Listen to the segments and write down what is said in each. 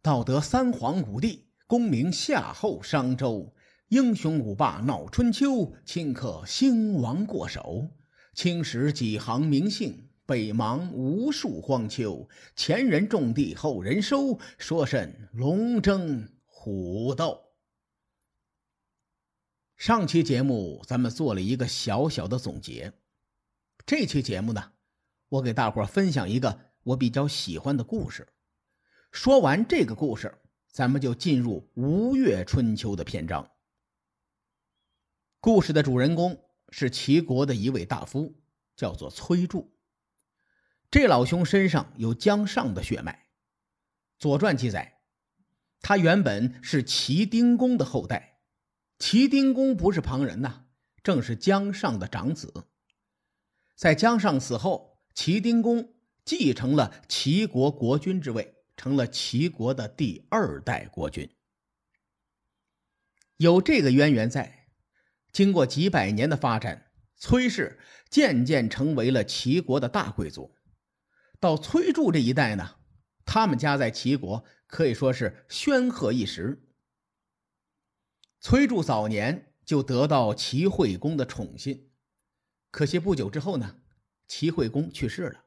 道德三皇五帝，功名夏后商周，英雄五霸闹春秋，顷刻兴亡过手。青史几行名姓，北邙无数荒丘。前人种地，后人收，说甚龙争虎斗？上期节目咱们做了一个小小的总结，这期节目呢，我给大伙分享一个我比较喜欢的故事。说完这个故事，咱们就进入《吴越春秋》的篇章。故事的主人公是齐国的一位大夫，叫做崔杼。这老兄身上有姜尚的血脉，《左传》记载，他原本是齐丁公的后代。齐丁公不是旁人呐，正是姜尚的长子。在姜尚死后，齐丁公继承了齐国国君之位。成了齐国的第二代国君，有这个渊源在，经过几百年的发展，崔氏渐渐成为了齐国的大贵族。到崔杼这一代呢，他们家在齐国可以说是煊赫一时。崔杼早年就得到齐惠公的宠信，可惜不久之后呢，齐惠公去世了，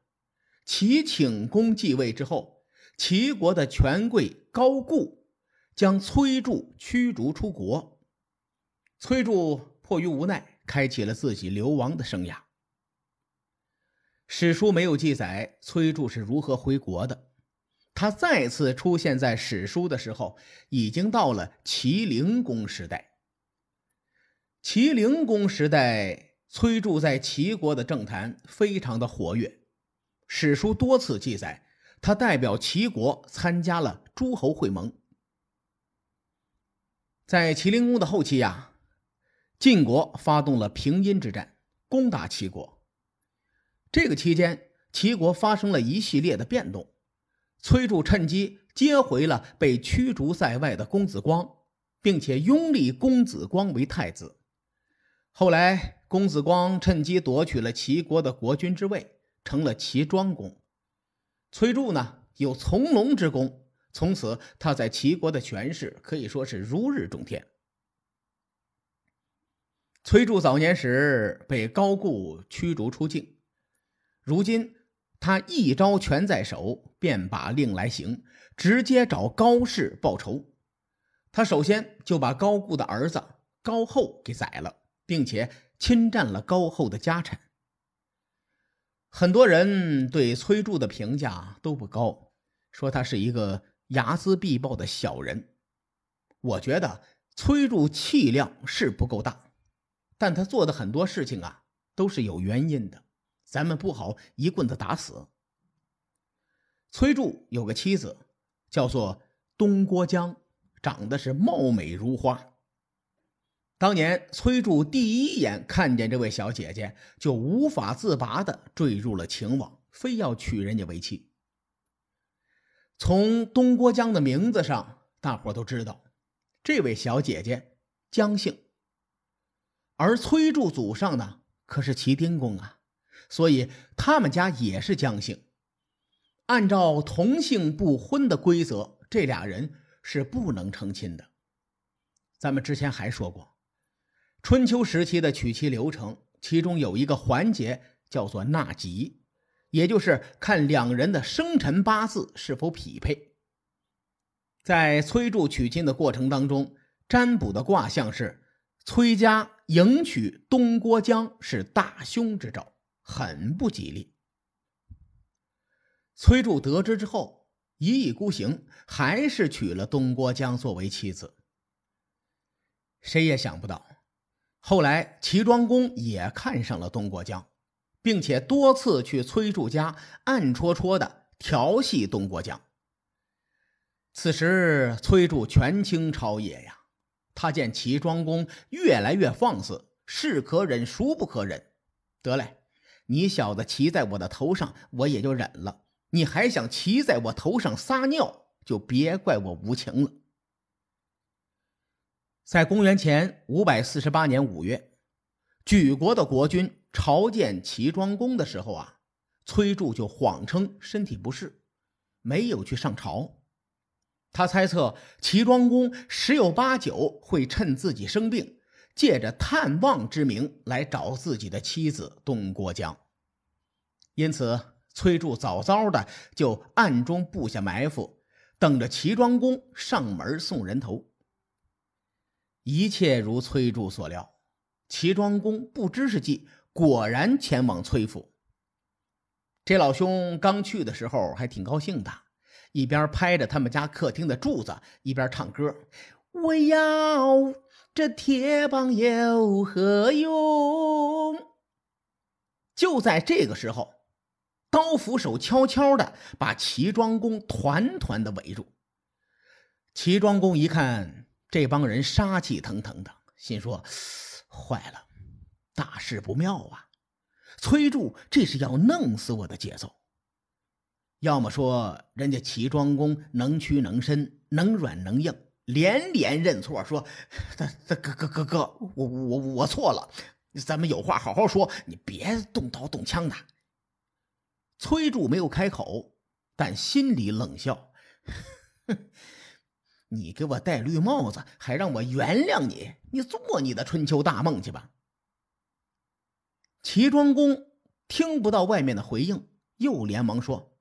齐顷公继位之后。齐国的权贵高固将崔杼驱逐出国，崔杼迫于无奈，开启了自己流亡的生涯。史书没有记载崔杼是如何回国的，他再次出现在史书的时候，已经到了齐灵公时代。齐灵公时代，崔杼在齐国的政坛非常的活跃，史书多次记载。他代表齐国参加了诸侯会盟，在齐灵公的后期呀，晋国发动了平阴之战，攻打齐国。这个期间，齐国发生了一系列的变动，崔杼趁机接回了被驱逐在外的公子光，并且拥立公子光为太子。后来，公子光趁机夺取了齐国的国君之位，成了齐庄公。崔杼呢有从龙之功，从此他在齐国的权势可以说是如日中天。崔杼早年时被高固驱逐出境，如今他一招权在手，便把令来行，直接找高氏报仇。他首先就把高固的儿子高后给宰了，并且侵占了高后的家产。很多人对崔杼的评价都不高，说他是一个睚眦必报的小人。我觉得崔杼气量是不够大，但他做的很多事情啊都是有原因的，咱们不好一棍子打死。崔杼有个妻子，叫做东郭姜，长得是貌美如花。当年崔杼第一眼看见这位小姐姐，就无法自拔的坠入了情网，非要娶人家为妻。从东郭江的名字上，大伙都知道，这位小姐姐姜姓。而崔杼祖上呢，可是齐丁公啊，所以他们家也是姜姓。按照同姓不婚的规则，这俩人是不能成亲的。咱们之前还说过。春秋时期的娶妻流程，其中有一个环节叫做纳吉，也就是看两人的生辰八字是否匹配。在崔杼娶亲的过程当中，占卜的卦象是崔家迎娶东郭姜是大凶之兆，很不吉利。崔杼得知之后，一意孤行，还是娶了东郭姜作为妻子。谁也想不到。后来，齐庄公也看上了东郭姜，并且多次去崔杼家暗戳戳的调戏东郭姜。此时，崔杼权倾朝野呀，他见齐庄公越来越放肆，是可忍孰不可忍。得嘞，你小子骑在我的头上，我也就忍了；你还想骑在我头上撒尿，就别怪我无情了。在公元前五百四十八年五月，举国的国君朝见齐庄公的时候啊，崔杼就谎称身体不适，没有去上朝。他猜测齐庄公十有八九会趁自己生病，借着探望之名来找自己的妻子东郭江。因此，崔杼早早的就暗中布下埋伏，等着齐庄公上门送人头。一切如崔杼所料，齐庄公不知是计，果然前往崔府。这老兄刚去的时候还挺高兴的，一边拍着他们家客厅的柱子，一边唱歌：“我要这铁棒有何用？”就在这个时候。刀斧手悄悄的把齐庄公团团的围住。齐庄公一看这帮人杀气腾腾的，心说：“坏了，大事不妙啊！崔杼这是要弄死我的节奏。要么说人家齐庄公能屈能伸，能软能硬，连连认错，说：‘哥哥哥哥，我我我错了，咱们有话好好说，你别动刀动枪的。’”崔杼没有开口，但心里冷笑：“，你给我戴绿帽子，还让我原谅你？你做你的春秋大梦去吧！”齐庄公听不到外面的回应，又连忙说：“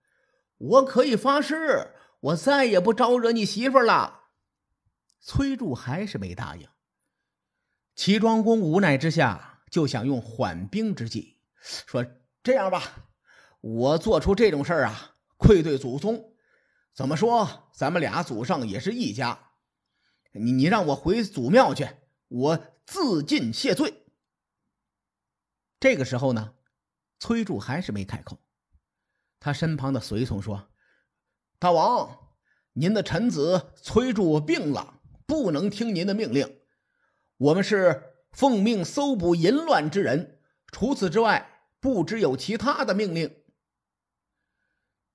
我可以发誓，我再也不招惹你媳妇了。”崔杼还是没答应。齐庄公无奈之下，就想用缓兵之计，说：“这样吧。”我做出这种事儿啊，愧对祖宗。怎么说，咱们俩祖上也是一家。你你让我回祖庙去，我自尽谢罪。这个时候呢，崔杼还是没开口。他身旁的随从说：“大王，您的臣子崔杼病了，不能听您的命令。我们是奉命搜捕淫乱之人，除此之外，不知有其他的命令。”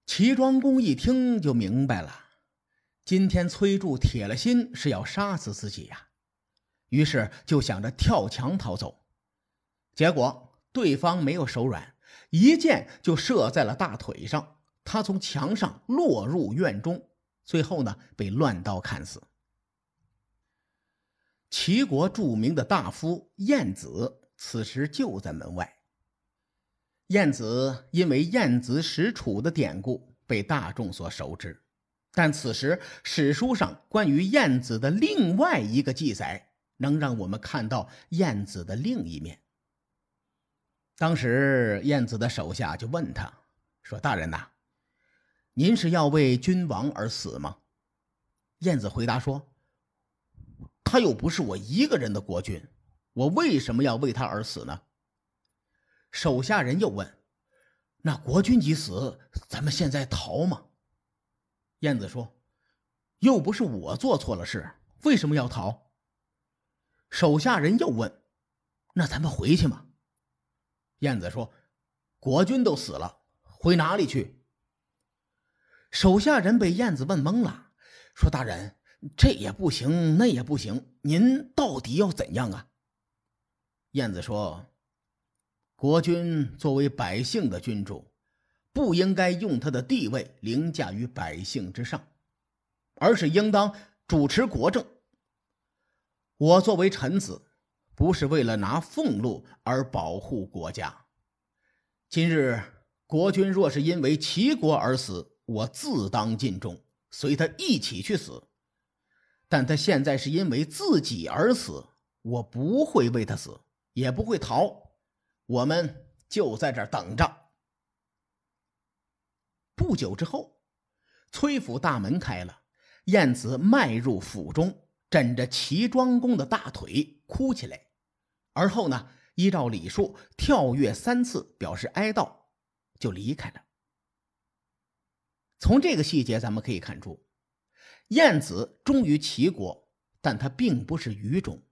齐庄公一听就明白了，今天崔杼铁了心是要杀死自己呀，于是就想着跳墙逃走。结果对方没有手软，一箭就射在了大腿上，他从墙上落入院中，最后呢被乱刀砍死。齐国著名的大夫晏子此时就在门外。晏子因为晏子使楚的典故被大众所熟知，但此时史书上关于晏子的另外一个记载，能让我们看到晏子的另一面。当时晏子的手下就问他说：“大人呐，您是要为君王而死吗？”晏子回答说：“他又不是我一个人的国君，我为什么要为他而死呢？”手下人又问：“那国君已死，咱们现在逃吗？”燕子说：“又不是我做错了事，为什么要逃？”手下人又问：“那咱们回去吗？”燕子说：“国君都死了，回哪里去？”手下人被燕子问懵了，说：“大人，这也不行，那也不行，您到底要怎样啊？”燕子说。国君作为百姓的君主，不应该用他的地位凌驾于百姓之上，而是应当主持国政。我作为臣子，不是为了拿俸禄而保护国家。今日国君若是因为齐国而死，我自当尽忠，随他一起去死。但他现在是因为自己而死，我不会为他死，也不会逃。我们就在这儿等着。不久之后，崔府大门开了，燕子迈入府中，枕着齐庄公的大腿哭起来。而后呢，依照礼数跳跃三次，表示哀悼，就离开了。从这个细节咱们可以看出，燕子忠于齐国，但他并不是愚忠。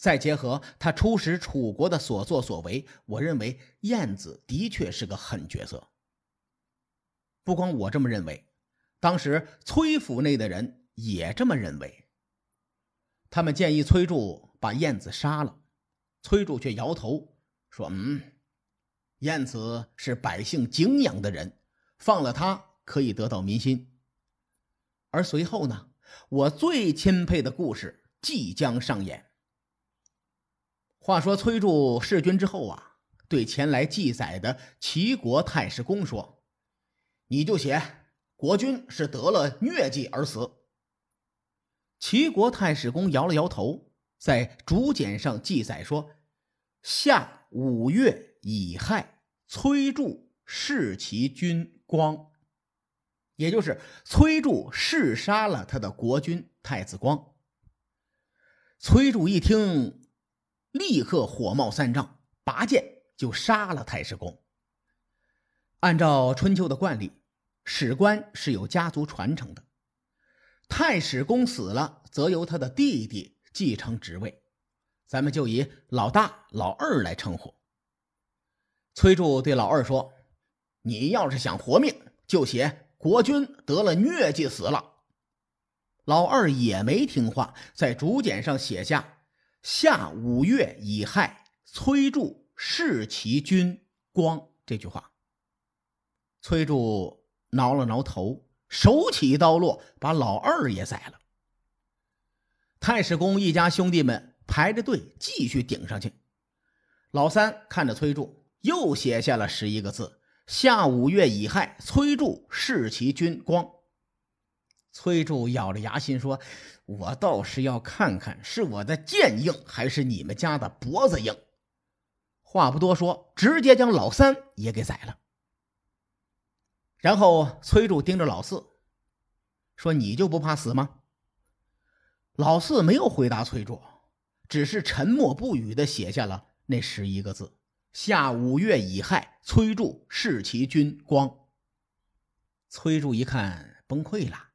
再结合他初识楚国的所作所为，我认为晏子的确是个狠角色。不光我这么认为，当时崔府内的人也这么认为。他们建议崔杼把晏子杀了，崔杼却摇头说：“嗯，晏子是百姓敬仰的人，放了他可以得到民心。”而随后呢，我最钦佩的故事即将上演。话说崔杼弑君之后啊，对前来记载的齐国太史公说：“你就写国君是得了疟疾而死。”齐国太史公摇了摇头，在竹简上记载说：“夏五月乙亥，崔杼弑其君光。”也就是崔杼弑杀了他的国君太子光。崔杼一听，立刻火冒三丈，拔剑就杀了太史公。按照春秋的惯例，史官是有家族传承的，太史公死了，则由他的弟弟继承职位，咱们就以老大、老二来称呼。崔杼对老二说：“你要是想活命，就写。”国君得了疟疾死了，老二也没听话，在竹简上写下“夏五月乙亥，崔杼弑其君光”这句话。崔杼挠了挠头，手起刀落，把老二也宰了。太史公一家兄弟们排着队继续顶上去。老三看着崔杼，又写下了十一个字。夏五月乙亥，崔杼弑其君光。崔柱咬着牙心说：“我倒是要看看是我的剑硬，还是你们家的脖子硬。”话不多说，直接将老三也给宰了。然后崔柱盯着老四说：“你就不怕死吗？”老四没有回答崔柱，只是沉默不语的写下了那十一个字。下五月乙亥，崔柱弑其君光。崔柱一看崩溃了，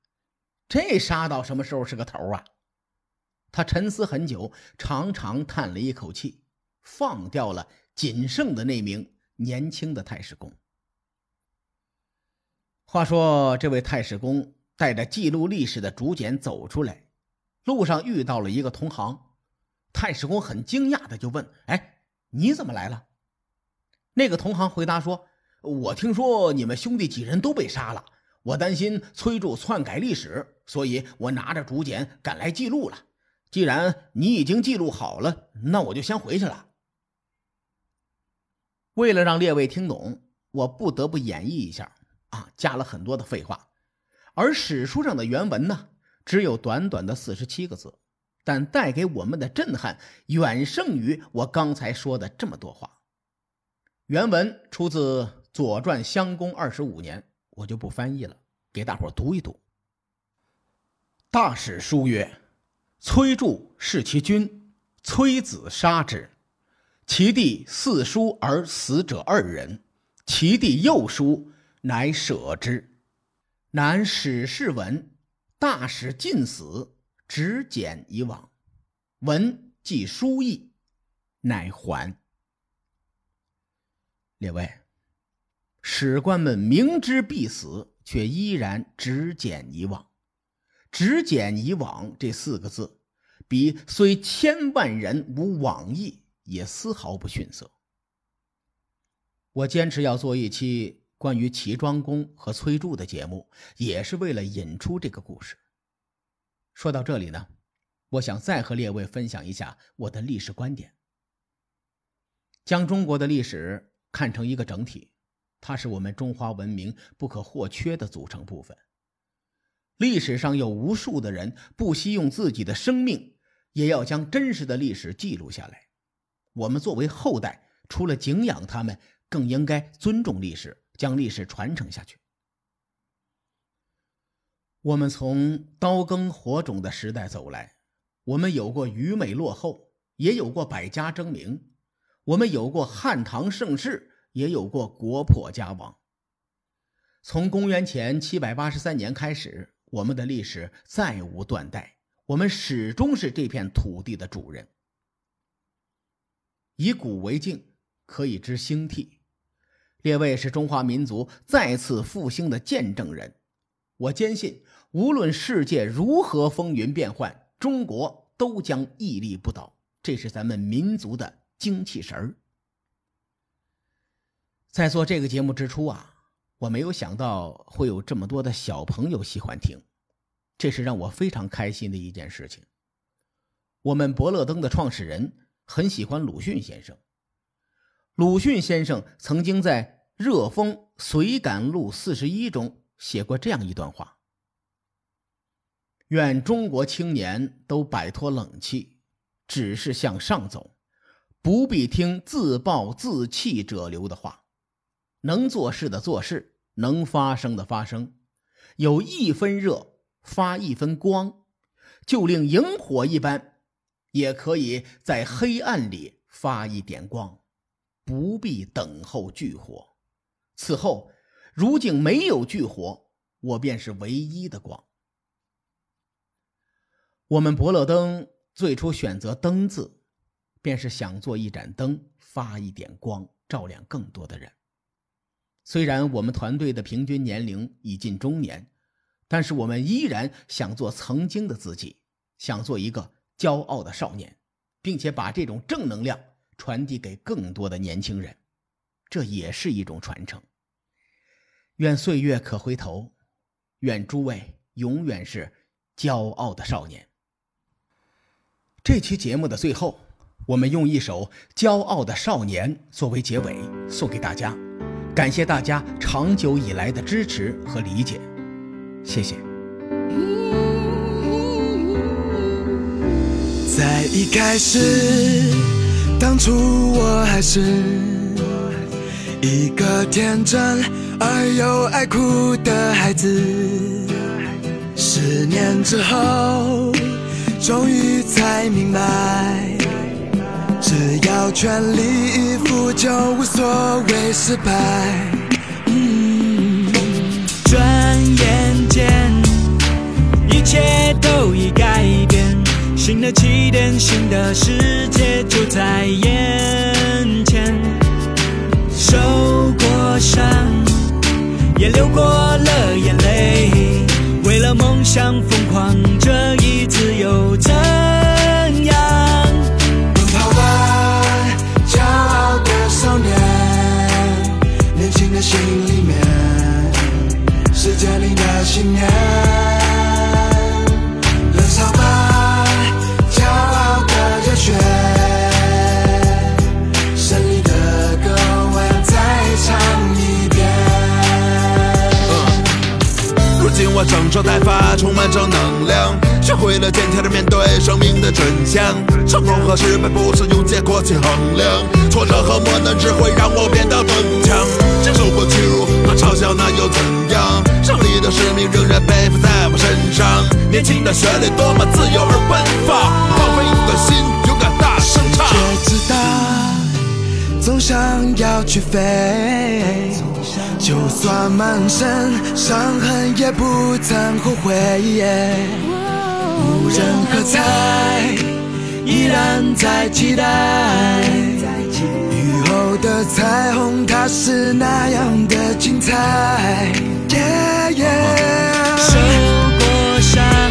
这杀到什么时候是个头啊？他沉思很久，长长叹了一口气，放掉了仅剩的那名年轻的太史公。话说，这位太史公带着记录历史的竹简走出来，路上遇到了一个同行。太史公很惊讶的就问：“哎，你怎么来了？”那个同行回答说：“我听说你们兄弟几人都被杀了，我担心崔杼篡改历史，所以我拿着竹简赶来记录了。既然你已经记录好了，那我就先回去了。”为了让列位听懂，我不得不演绎一下啊，加了很多的废话。而史书上的原文呢，只有短短的四十七个字，但带给我们的震撼远胜于我刚才说的这么多话。原文出自《左传》襄公二十五年，我就不翻译了，给大伙读一读。大史书曰：“崔杼弑其君，崔子杀之。其弟四叔而死者二人，其弟幼叔乃舍之。南史事闻，大使尽死，执简以往。闻既书意，乃还。”列位，史官们明知必死，却依然执简以往。执简以往这四个字，比虽千万人无往意，也丝毫不逊色。我坚持要做一期关于齐庄公和崔杼的节目，也是为了引出这个故事。说到这里呢，我想再和列位分享一下我的历史观点，将中国的历史。看成一个整体，它是我们中华文明不可或缺的组成部分。历史上有无数的人不惜用自己的生命，也要将真实的历史记录下来。我们作为后代，除了敬仰他们，更应该尊重历史，将历史传承下去。我们从刀耕火种的时代走来，我们有过愚昧落后，也有过百家争鸣。我们有过汉唐盛世，也有过国破家亡。从公元前七百八十三年开始，我们的历史再无断代，我们始终是这片土地的主人。以古为镜，可以知兴替。列位是中华民族再次复兴的见证人。我坚信，无论世界如何风云变幻，中国都将屹立不倒。这是咱们民族的。精气神儿，在做这个节目之初啊，我没有想到会有这么多的小朋友喜欢听。这是让我非常开心的一件事情。我们伯乐灯的创始人很喜欢鲁迅先生。鲁迅先生曾经在《热风随感录四十一》中写过这样一段话：“愿中国青年都摆脱冷气，只是向上走，不必听自暴自弃者流的话。能做事的做事，能发声的发声，有一分热。”发一分光，就令萤火一般，也可以在黑暗里发一点光，不必等候炬火。此后，如竟没有炬火，我便是唯一的光。我们伯乐灯最初选择“灯”字，便是想做一盏灯，发一点光，照亮更多的人。虽然我们团队的平均年龄已近中年。但是我们依然想做曾经的自己，想做一个骄傲的少年，并且把这种正能量传递给更多的年轻人，这也是一种传承。愿岁月可回头，愿诸位永远是骄傲的少年。这期节目的最后，我们用一首《骄傲的少年》作为结尾，送给大家，感谢大家长久以来的支持和理解。谢谢。在一开始，当初我还是一个天真而又爱哭的孩子。十年之后，终于才明白，只要全力以赴，就无所谓失败。转眼间一切都已改变，新的起点，新的世界就在眼前。受过伤，也流过了眼泪，为了梦想疯狂，这一次又怎的心里面，世界里的信念。燃烧吧，骄傲的热血我整装待发，充满正能量，学会了坚强的面对生命的真相。成功和失败不是用结果去衡量，挫折和磨难只会让我变得更强。受过屈辱和嘲笑，那又怎样？胜利的使命仍然背负在我身上。年轻的旋律多么自由而奔放，放飞你的心，勇敢大声唱。却知道，总想要去飞。就算满身伤痕，也不曾后悔。无人喝彩，依然在期待。彩虹，它是那样的精彩。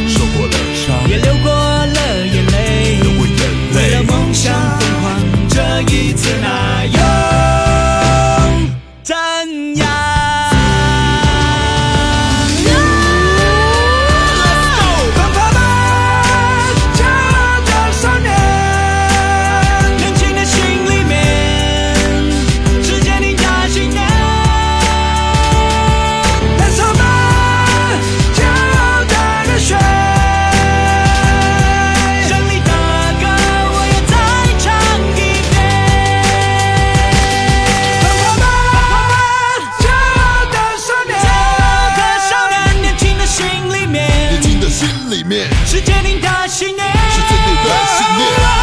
受过伤，也流过了眼泪。为了梦想疯狂，这一次那心里面。是坚定的信念。是坚定的信念。